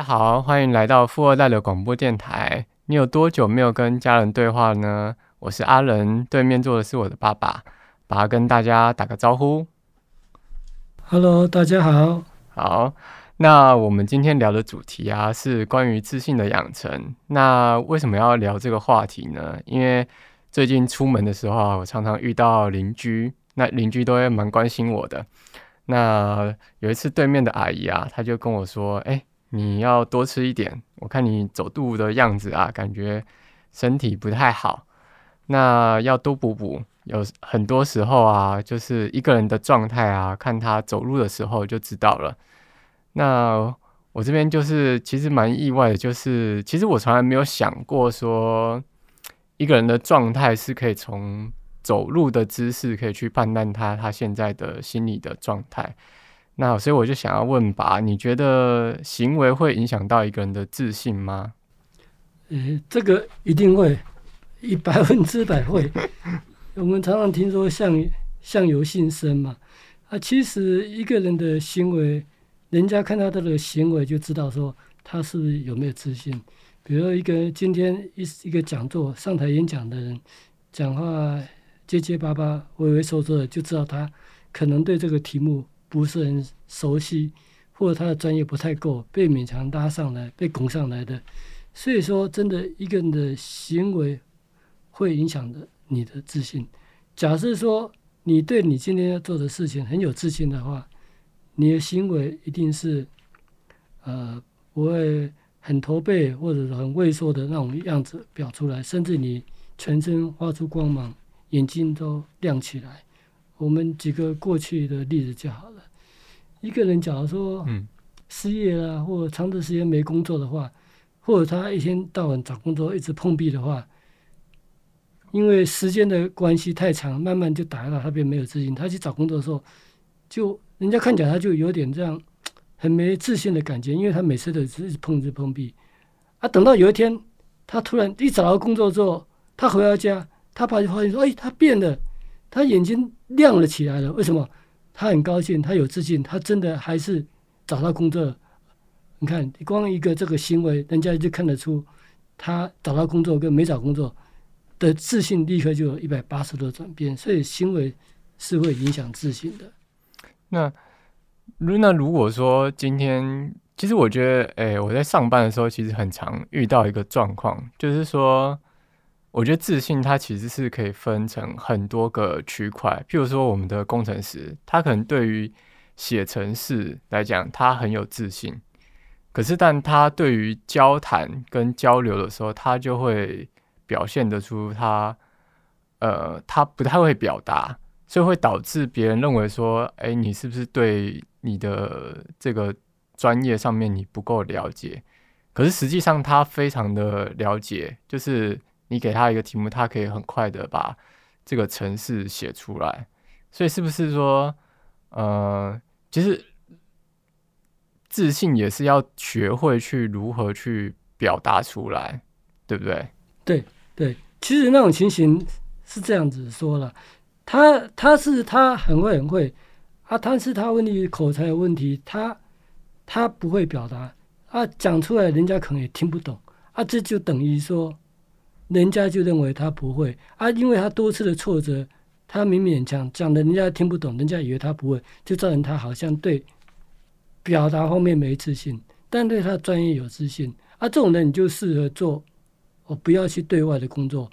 好，欢迎来到富二代的广播电台。你有多久没有跟家人对话呢？我是阿仁，对面坐的是我的爸爸，爸爸跟大家打个招呼。Hello，大家好。好，那我们今天聊的主题啊，是关于自信的养成。那为什么要聊这个话题呢？因为最近出门的时候啊，我常常遇到邻居，那邻居都会蛮关心我的。那有一次，对面的阿姨啊，她就跟我说：“哎。”你要多吃一点，我看你走路的样子啊，感觉身体不太好，那要多补补。有很多时候啊，就是一个人的状态啊，看他走路的时候就知道了。那我这边就是其实蛮意外的，就是其实我从来没有想过说，一个人的状态是可以从走路的姿势可以去判断他他现在的心理的状态。那所以我就想要问吧，你觉得行为会影响到一个人的自信吗？呃，这个一定会，一百分之百会。我们常常听说相相由心生嘛，啊，其实一个人的行为，人家看他的行为就知道说他是是有没有自信。比如一个今天一一个讲座上台演讲的人，讲话结结巴巴、畏畏缩缩的，就知道他可能对这个题目。不是很熟悉，或者他的专业不太够，被勉强拉上来，被拱上来的。所以说，真的一个人的行为会影响的你的自信。假设说你对你今天要做的事情很有自信的话，你的行为一定是呃不会很驼背或者很畏缩的那种样子表出来，甚至你全身发出光芒，眼睛都亮起来。我们举个过去的例子就好了。一个人假如说失业了，或者长的时间没工作的话，或者他一天到晚找工作一直碰壁的话，因为时间的关系太长，慢慢就打压到他变没有自信。他去找工作的时候，就人家看起来他就有点这样很没自信的感觉，因为他每次都是一碰一直碰壁。啊，等到有一天他突然一找到工作之后，他回到家，他爸就发现说：“哎，他变了。”他眼睛亮了起来了，为什么？他很高兴，他有自信，他真的还是找到工作了。你看，光一个这个行为，人家就看得出他找到工作跟没找工作的自信立刻就有一百八十度的转变。所以，行为是会影响自信的。那那如果说今天，其实我觉得，哎、我在上班的时候，其实很常遇到一个状况，就是说。我觉得自信它其实是可以分成很多个区块，譬如说我们的工程师，他可能对于写程式来讲，他很有自信，可是但他对于交谈跟交流的时候，他就会表现得出他，呃，他不太会表达，所以会导致别人认为说，哎，你是不是对你的这个专业上面你不够了解？可是实际上他非常的了解，就是。你给他一个题目，他可以很快的把这个程式写出来。所以是不是说，呃，其实自信也是要学会去如何去表达出来，对不对？对对，其实那种情形是这样子说了，他他是他很会很会啊，但是他问题口才有问题，他他不会表达啊，讲出来人家可能也听不懂啊，这就等于说。人家就认为他不会啊，因为他多次的挫折，他勉勉强讲的，人家听不懂，人家以为他不会，就造成他好像对表达方面没自信，但对他专业有自信啊。这种人你就适合做，我不要去对外的工作，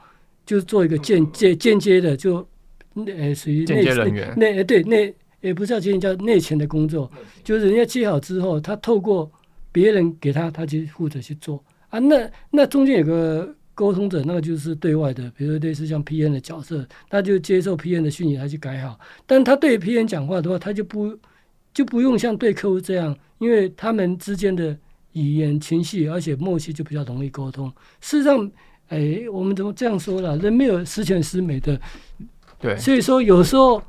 就是做一个间接间接的，就呃属于内内呃对内也不是叫间接叫内勤的工作，就是人家接好之后，他透过别人给他，他就负责去做啊。那那中间有个。沟通者那个就是对外的，比如说类似像 P N 的角色，他就接受 P N 的讯息，他去改好。但他对 P N 讲话的话，他就不就不用像对客户这样，因为他们之间的语言情绪，而且默契就比较容易沟通。事实上，哎，我们怎么这样说了？人没有十全十美的对，所以说有时候，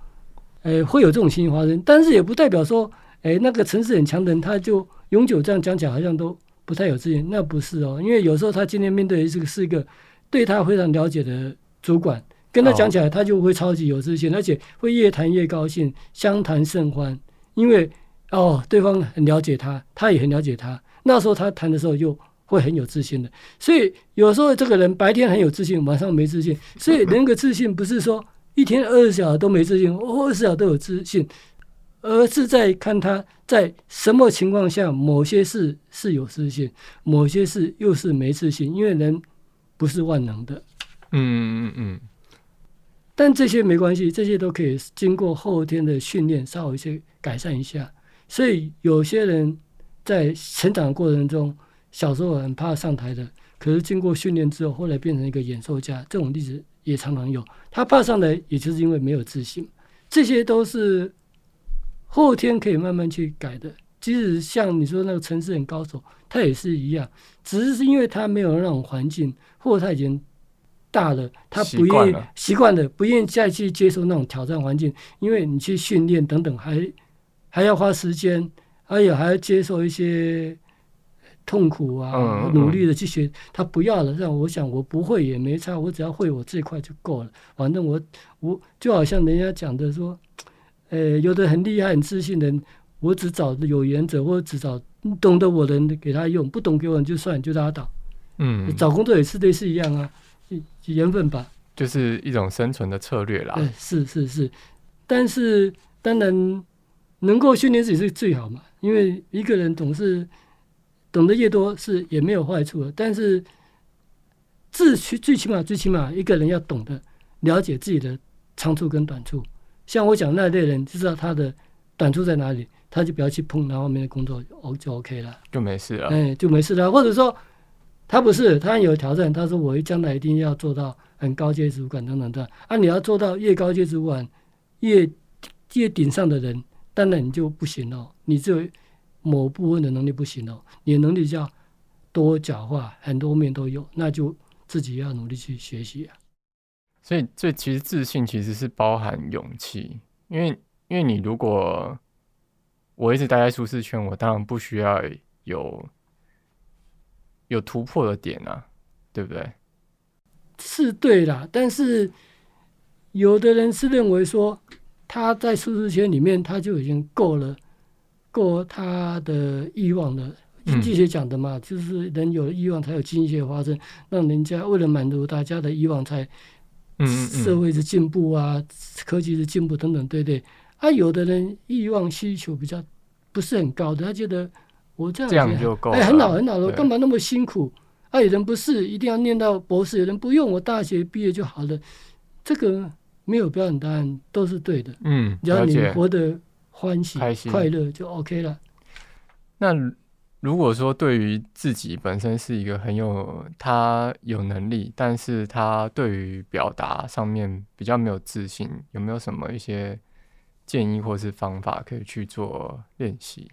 哎，会有这种情形发生，但是也不代表说，哎，那个层次很强的人他就永久这样讲起来好像都不太有自信，那不是哦，因为有时候他今天面对的这个是一个对他非常了解的主管，跟他讲起来他就会超级有自信，哦、而且会越谈越高兴，相谈甚欢，因为哦，对方很了解他，他也很了解他，那时候他谈的时候又会很有自信的，所以有时候这个人白天很有自信，晚上没自信，所以人格自信不是说一天二十小时都没自信，二十小时都有自信。而是在看他在什么情况下，某些事是有自信，某些事又是没自信。因为人不是万能的，嗯嗯嗯。但这些没关系，这些都可以经过后天的训练，稍微一些改善一下。所以有些人在成长的过程中，小时候很怕上台的，可是经过训练之后，后来变成一个演说家，这种例子也常常有。他怕上台，也就是因为没有自信。这些都是。后天可以慢慢去改的，即使像你说那个城市很高手，他也是一样，只是是因为他没有那种环境，或者他已经大了，他不愿意习惯了，不愿意再去接受那种挑战环境，因为你去训练等等，还还要花时间，而且还要接受一些痛苦啊，努力的去学，他不要了，让我想我不会也没差，我只要会我这块就够了，反正我我就好像人家讲的说。呃、欸，有的很厉害、很自信的人，我只找有原则，或者只找懂得我的人给他用，不懂给我就算，就拉倒。嗯，找工作也是类似一样啊，缘分吧。就是一种生存的策略啦。对，是是是，但是当然能够训练自己是最好嘛，因为一个人总是懂得越多是也没有坏处的，但是自最起码最起码一个人要懂得了解自己的长处跟短处。像我讲那类人，就知道他的短处在哪里，他就不要去碰那方面的工作，O 就 OK 了，就没事了。哎，就没事了。或者说，他不是，他有挑战，他说我将来一定要做到很高阶主管等等的。啊，你要做到越高阶主管，越越顶上的人，当然你就不行了。你只有某部分的能力不行了，你的能力叫多角化，很多面都有，那就自己要努力去学习啊。所以，这其实自信其实是包含勇气，因为，因为你如果我一直待在舒适圈，我当然不需要有有突破的点啊，对不对？是对啦，但是有的人是认为说他在舒适圈里面他就已经够了，够他的欲望了。经济学讲的嘛，就是人有了欲望才有经济学发生，让人家为了满足大家的欲望才。嗯，社会的进步啊，科技的进步等等，对不对。啊，有的人欲望需求比较不是很高的，他觉得我这样这样就够了，哎，很好很好了，干嘛那么辛苦？啊，有人不是一定要念到博士，有人不用，我大学毕业就好了。这个没有标准答案，都是对的。嗯，只要你活得欢喜、开心、快乐就 OK 了。那。如果说对于自己本身是一个很有他有能力，但是他对于表达上面比较没有自信，有没有什么一些建议或是方法可以去做练习？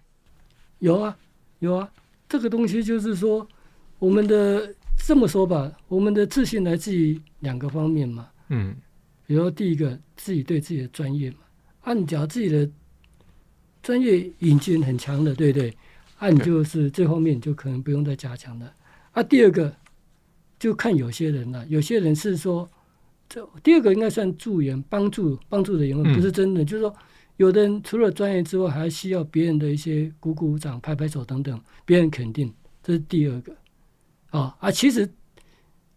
有啊，有啊，这个东西就是说，我们的这么说吧，我们的自信来自于两个方面嘛。嗯，比如说第一个，自己对自己的专业嘛，按照自己的专业引进很强的，对不对？那、啊、你就是这方面就可能不用再加强了。啊，第二个就看有些人了，有些人是说，这第二个应该算助缘，帮助帮助的缘分，不是真的。嗯、就是说，有的人除了专业之外，还需要别人的一些鼓鼓掌、拍拍手等等，别人肯定，这是第二个。啊啊，其实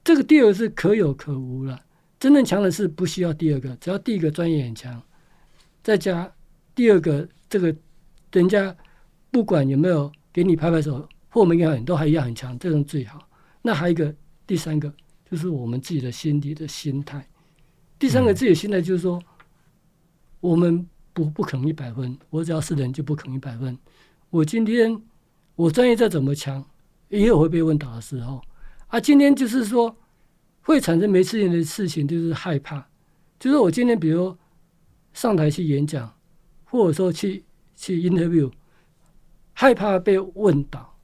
这个第二个是可有可无了。真正强的是不需要第二个，只要第一个专业很强，再加第二个这个人家。不管有没有给你拍拍手，或没给你都还一样很强，这种最好。那还有一个第三个，就是我们自己的心底的心态。第三个自己的心态就是说，我们不不可能一百分，我只要是人就不可能一百分。我今天我专业再怎么强，也有会被问倒的时候。啊，今天就是说会产生没自信的事情，就是害怕。就是我今天比如上台去演讲，或者说去去 interview。害怕被问倒，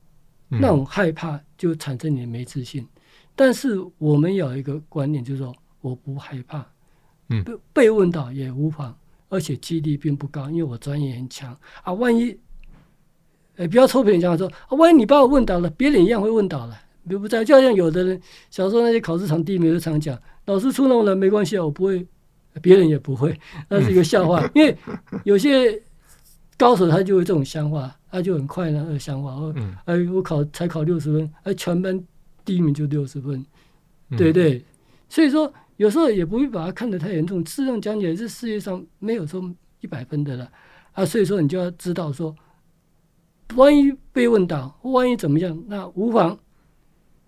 那种害怕就产生你的没自信。嗯、但是我们有一个观念，就是说我不害怕，嗯，被被问到也无妨，而且几率并不高，因为我专业很强啊。万一，呃，不要臭屁，讲说，啊，万一你把我问倒了，别人一样会问倒了，对不在？就好像有的人小时候那些考试场第一名都常讲，老师出那么难没关系啊，我不会，别人也不会，那是一个笑话。嗯、因为有些高手他就会这种想法，他就很快那个想法，哦，哎，我考才考六十分，哎，全班第一名就六十分，对不对？嗯、所以说。有时候也不会把它看得太严重，事实上讲起来，这世界上没有说一百分的了啊，所以说你就要知道说，万一被问到，万一怎么样，那无妨，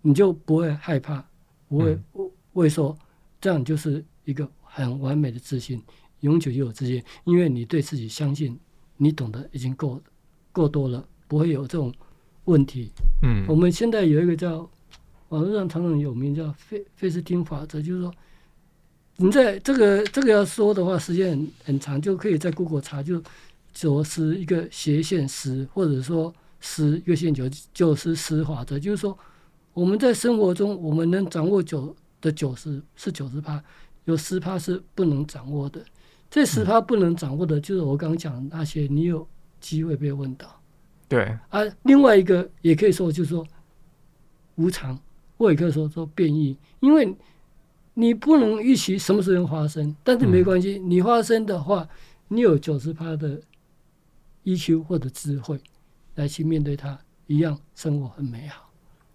你就不会害怕，不会不会说，这样就是一个很完美的自信，永久就有自信，因为你对自己相信，你懂得已经够够多了，不会有这种问题。嗯，我们现在有一个叫网络上常常有名叫费费斯汀法则，就是说。你在这个这个要说的话，时间很很长，就可以在 Google 查，就左是一个斜线十，或者说十一个线九就是十法则，就是说我们在生活中，我们能掌握九的九十是九十趴，有十趴是不能掌握的。这十趴不能掌握的，就是我刚刚讲的那些，你有机会被问到。对啊，另外一个也可以说，就是说无常，或也可以说说变异，因为。你不能预期什么时候发生，但是没关系。嗯、你发生的话，你有九十趴的 EQ 或者智慧来去面对它，一样生活很美好。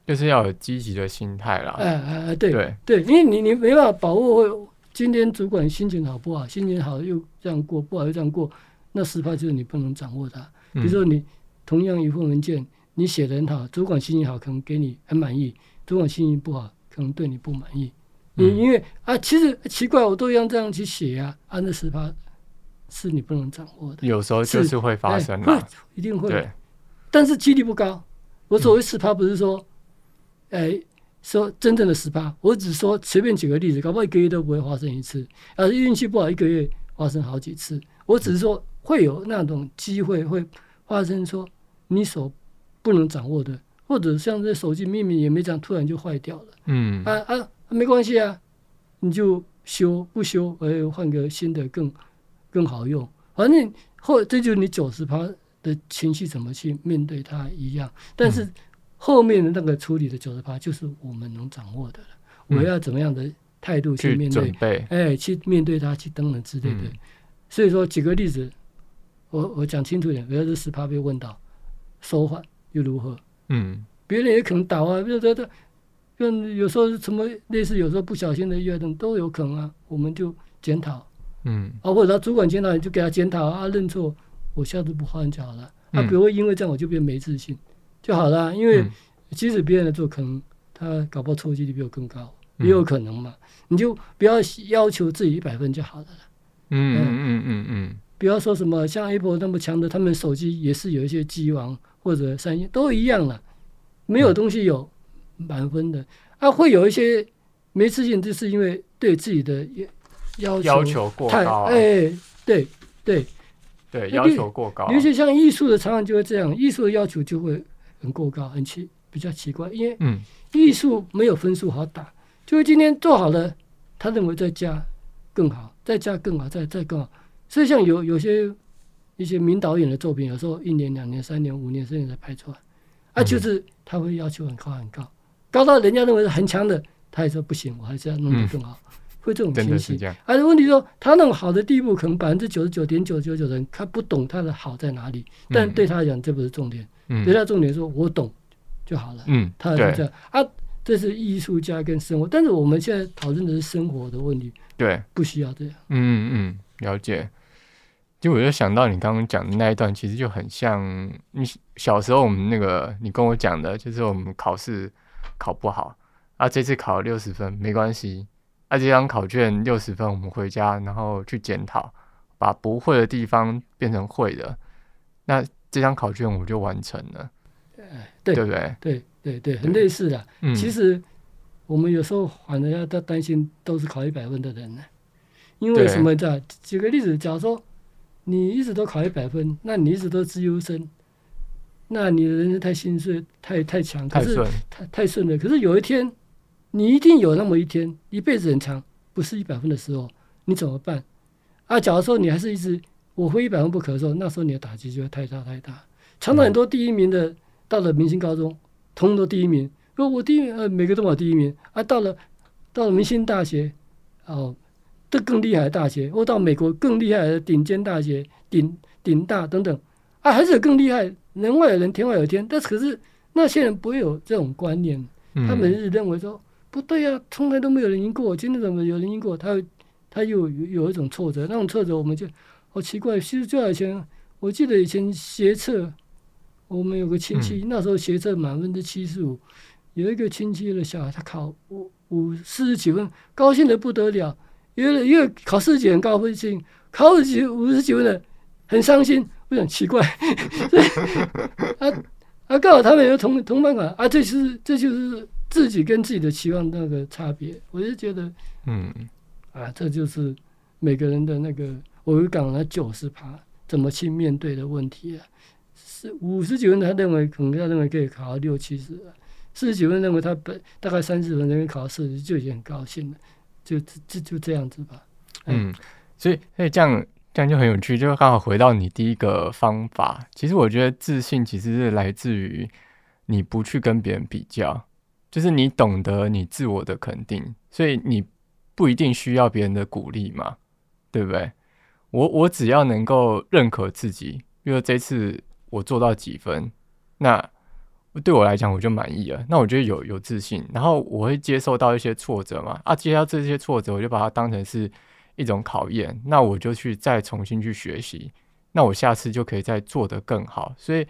就是要有积极的心态啦。哎哎哎，对对对，因为你你没办法把握会今天主管心情好不好，心情好又这样过，不好又这样过，那十趴就是你不能掌握它。比如说你同样一份文件，你写的很好，主管心情好可能给你很满意，主管心情不好可能对你不满意。你因为啊，其实奇怪，我都一样这样去写啊，按那十趴是你不能掌握的。有时候就是会发生的，一定会。对，但是几率不高。我所谓十趴不是说，哎，说真正的十八，我只说随便举个例子，搞不好一个月都不会发生一次，而运气不好，一个月发生好几次。我只是说会有那种机会会发生，说你所不能掌握的，或者像这手机秘密也没讲，突然就坏掉了。嗯啊啊。没关系啊，你就修不修，哎，换个新的更更好用。反正或这就是你九十趴的情绪怎么去面对它一样。但是后面的那个处理的九十八就是我们能掌握的了。嗯、我要怎么样的态度去面对？哎，去面对它，去等等之类的。嗯、所以说，举个例子，我我讲清楚点，比如说十八被问到，说话又如何？嗯，别人也可能倒啊，比如说他。跟有时候什么类似，有时候不小心的意外等都有可能啊，我们就检讨，嗯，啊或者他主管检讨，你就给他检讨啊，认错，我下次不换就好了。啊不会因为这样我就变没自信就好了，因为即使别人来做，可能他搞不好错误几率比我更高，也有可能嘛。你就不要要求自己一百分就好了。嗯嗯嗯嗯嗯，不要说什么像 Apple 那么强的，他们手机也是有一些机王或者三星都一样了，没有东西有。满分的啊，会有一些没自信，就是因为对自己的要求要求过高。哎，对对对，要求过高。尤其像艺术的，常常就会这样，艺术的要求就会很过高，很奇比较奇怪，因为嗯，艺术没有分数好打，就是今天做好了，他认为再加更好，再加更好，再再更好。所以像有有些一些名导演的作品，有时候一年、两年、三年、五年、十年才拍出来，啊，就是他会要求很高很高。高到人家认为是很强的，他也说不行，我还是要弄得更好，嗯、会这种情形。而且问题说，他那种好的地步，可能百分之九十九点九九九的人，他不懂他的好在哪里。但对他来讲，这不是重点。嗯、对他重点说，我懂就好了。嗯，他是这样啊，这是艺术家跟生活。但是我们现在讨论的是生活的问题，对，不需要这样。嗯嗯，了解。就我就想到你刚刚讲的那一段，其实就很像你小时候我们那个你跟我讲的，就是我们考试。考不好啊，这次考了六十分没关系。啊，这张考卷六十分，我们回家然后去检讨，把不会的地方变成会的，那这张考卷我就完成了。对，对不对？对对对，很类似的。嗯，其实我们有时候反而要担心都是考一百分的人呢，因为什么？的举个例子，假如说你一直都考一百分，那你一直都资优生。那你的人生太心碎，太太强，可是太太顺了。可是有一天，你一定有那么一天，一辈子很长，不是一百分的时候，你怎么办？啊，假如说你还是一直我非一百分不可的时候，那时候你的打击就会太大太大。常常很多第一名的到了明星高中，通通都第一名。如果我第一名，呃，每个都考第一名啊。到了到了明星大学，哦，这更厉害的大学，或到美国更厉害的顶尖大学，顶顶大等等啊，还是有更厉害。人外有人，天外有天。但是可是那些人不会有这种观念，他们是认为说不对呀、啊，从来都没有人赢过，今天怎么有人赢过？他他又有有一种挫折，那种挫折我们就好奇怪。其实就好像我记得以前学测。我们有个亲戚，那时候学测满分之七十五，有一个亲戚的小孩，他考五五四十几分，高兴的不得了。因为因为考四十几分高分线，考五十几五十几分的很伤心。我想奇怪，所以 啊啊，刚好他们有同同班考啊，这是这就是自己跟自己的期望那个差别。我就觉得，嗯啊，这就是每个人的那个，我就讲了九十趴怎么去面对的问题啊。是五十几分，他认为可能他认为可以考到六七十；四十几分认为他本大概三十分，能够考到四十就已经很高兴了。就就就这样子吧。嗯，所以所以这样这样就很有趣，就刚好回到你第一个方法。其实我觉得自信其实是来自于你不去跟别人比较，就是你懂得你自我的肯定，所以你不一定需要别人的鼓励嘛，对不对？我我只要能够认可自己，比如说这次。我做到几分，那对我来讲我就满意了。那我觉得有有自信，然后我会接受到一些挫折嘛。啊，接到这些挫折，我就把它当成是一种考验。那我就去再重新去学习，那我下次就可以再做得更好。所以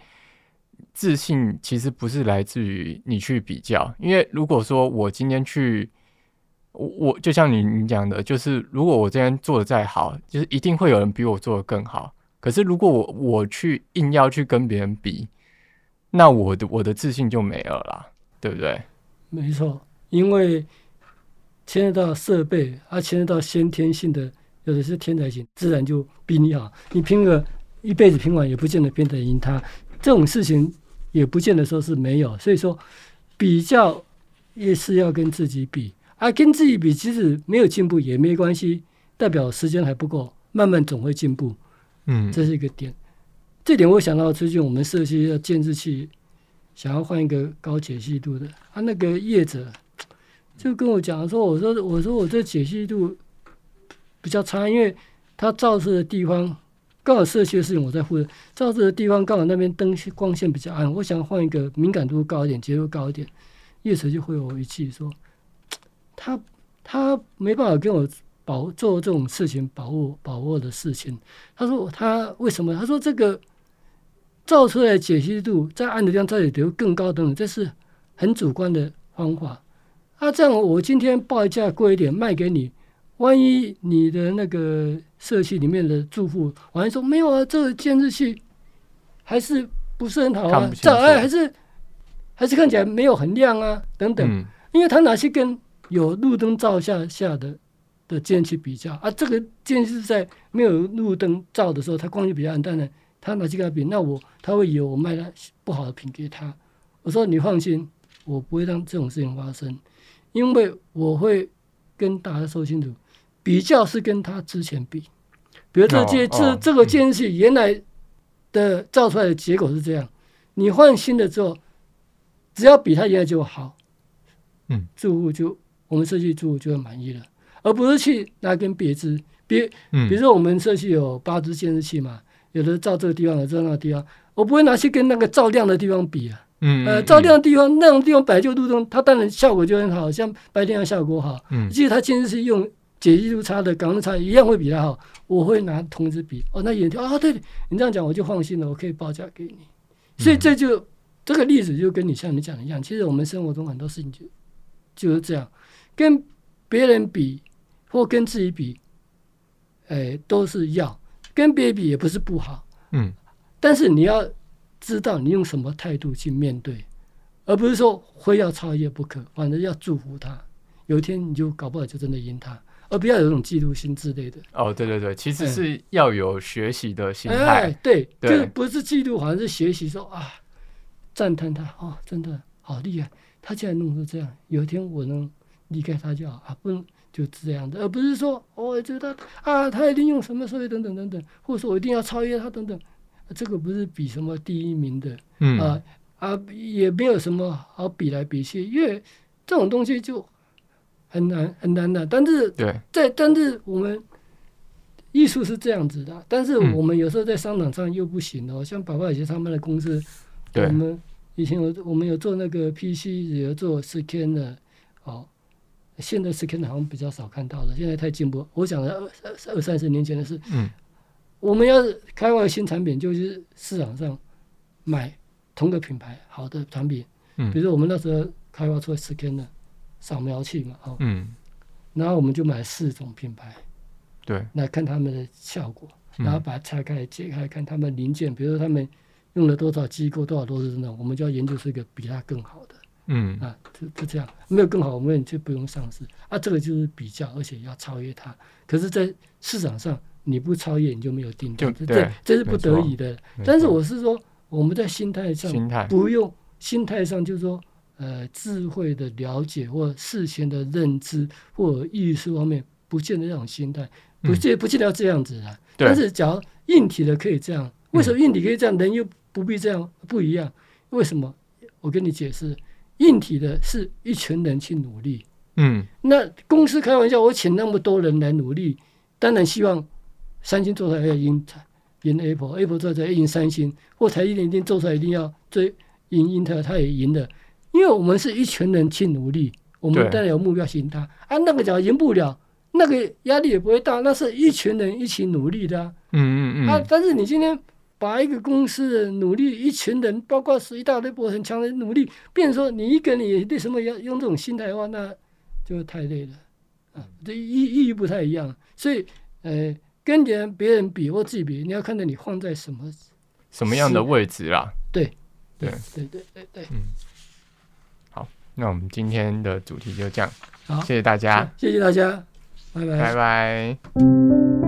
自信其实不是来自于你去比较，因为如果说我今天去，我我就像你你讲的，就是如果我今天做的再好，就是一定会有人比我做的更好。可是，如果我我去硬要去跟别人比，那我的我的自信就没有了，对不对？没错，因为牵扯到设备，啊，牵扯到先天性的，有的是天才型，自然就比你好。你拼个一辈子拼完，也不见得拼得赢他。这种事情也不见得说是没有。所以说，比较也是要跟自己比，啊，跟自己比，即使没有进步也没关系，代表时间还不够，慢慢总会进步。嗯，这是一个点。这点我想到最近我们社区要监视器，想要换一个高解析度的。他那个业者就跟我讲说：“我说，我说我这解析度比较差，因为它照射的地方刚好社区的事情我在负责，照这个地方刚好那边灯光线比较暗，我想换一个敏感度高一点、节奏高一点。”业者就回我一句说：“他 他没办法跟我。”保做这种事情，保护保护的事情。他说他为什么？他说这个照出来解析度在暗的地方照也得更高等等，这是很主观的方法。啊，这样我今天报价贵一点卖给你，万一你的那个社区里面的住户，好像说没有啊，这个监视器还是不是很好啊，照哎还是还是看起来没有很亮啊，等等。嗯、因为他拿去跟有路灯照下下的。的监视器比较啊，这个监视在没有路灯照的时候，它光线比较暗淡的，他拿去跟他比，那我他会以为我卖了不好的品给他。我说你放心，我不会让这种事情发生，因为我会跟大家说清楚，比较是跟他之前比，比如这这这这个监视器原来的造出来的结果是这样，你换新的之后，只要比他原来就好，嗯，住户就我们社区住户就会满意了。而不是去拿根别支，别，比如说我们社区有八支监视器嘛，有的照这个地方，有的照那个地方，我不会拿去跟那个照亮的地方比啊。嗯，呃，照亮的地方，那种地方本来就路灯，它当然效果就很好，像白天的效果好。嗯，其实它监视器用解析度差的、感光差一样会比它好。我会拿同一支比，哦，那眼条啊，对，你这样讲我就放心了，我可以报价给你。所以这就这个例子就跟你像你讲的一样，其实我们生活中很多事情就就是这样，跟别人比。或跟自己比，哎、欸，都是要跟别人比，也不是不好，嗯，但是你要知道你用什么态度去面对，而不是说非要超越不可，反正要祝福他，有一天你就搞不好就真的赢他，而不要有一种嫉妒心之类的。哦，对对对，其实是要有学习的心态，哎，对，对就不是嫉妒，好像是学习说啊，赞叹他哦，真的好厉害，他竟然弄成这样，有一天我能离开他就好啊，不能。就这样的，而不是说我觉得啊，他一定用什么策略等等等等，或者说我一定要超越他等等，这个不是比什么第一名的，嗯啊啊，也没有什么好比来比去，因为这种东西就很难很难的。但是在但是我们艺术是这样子的，但是我们有时候在商场上又不行哦，像宝宝以前他们的公司，我们以前有我们有做那个 PC，也有做 scan 的，哦。现在是可能好像比较少看到了，现在太进步。我讲的二二三十年前的事，嗯，我们要开发新产品，就是市场上买同个品牌好的产品，嗯，比如说我们那时候开发出来 scan 的扫描器嘛，哦，嗯，然后我们就买四种品牌，对，来看他们的效果，然后把它拆开解开看他们零件，比如说他们用了多少机构多少多少那种，我们就要研究出一个比它更好的。嗯。啊，就就这样，没有更好，我们就不用上市。啊。这个就是比较，而且要超越它。可是，在市场上，你不超越，你就没有订单，这这是不得已的。但是，我是说，我们在心态上，心态。不用心态上，就是说，呃，智慧的了解或事前的认知或艺术方面，不见得这种心态，不见不见得要这样子啊。但是，假如硬体的可以这样，为什么硬体可以这样，人又不必这样？不一样？为什么？我跟你解释。硬体的是一群人去努力，嗯，那公司开玩笑，我请那么多人来努力，当然希望三星做出来要赢赢 Apple，Apple 做出来要赢三星，或台积电一定做出来一定要追赢英特尔，他也赢的，因为我们是一群人去努力，我们当然有目标性，他啊那个讲赢不了，那个压力也不会大，那是一群人一起努力的，啊，嗯嗯嗯，啊，但是你今天。把一个公司的努力，一群人，包括是一大堆波很强的努力，变成说你一个人也为什么要用这种心态的话，那就太累了啊！这意意义不太一样。所以，呃，跟别人别人比或自己比，你要看到你放在什么什么样的位置啦。对，对，对，对，对，对。嗯。好，那我们今天的主题就这样。好，谢谢大家，谢谢大家，拜拜，拜拜。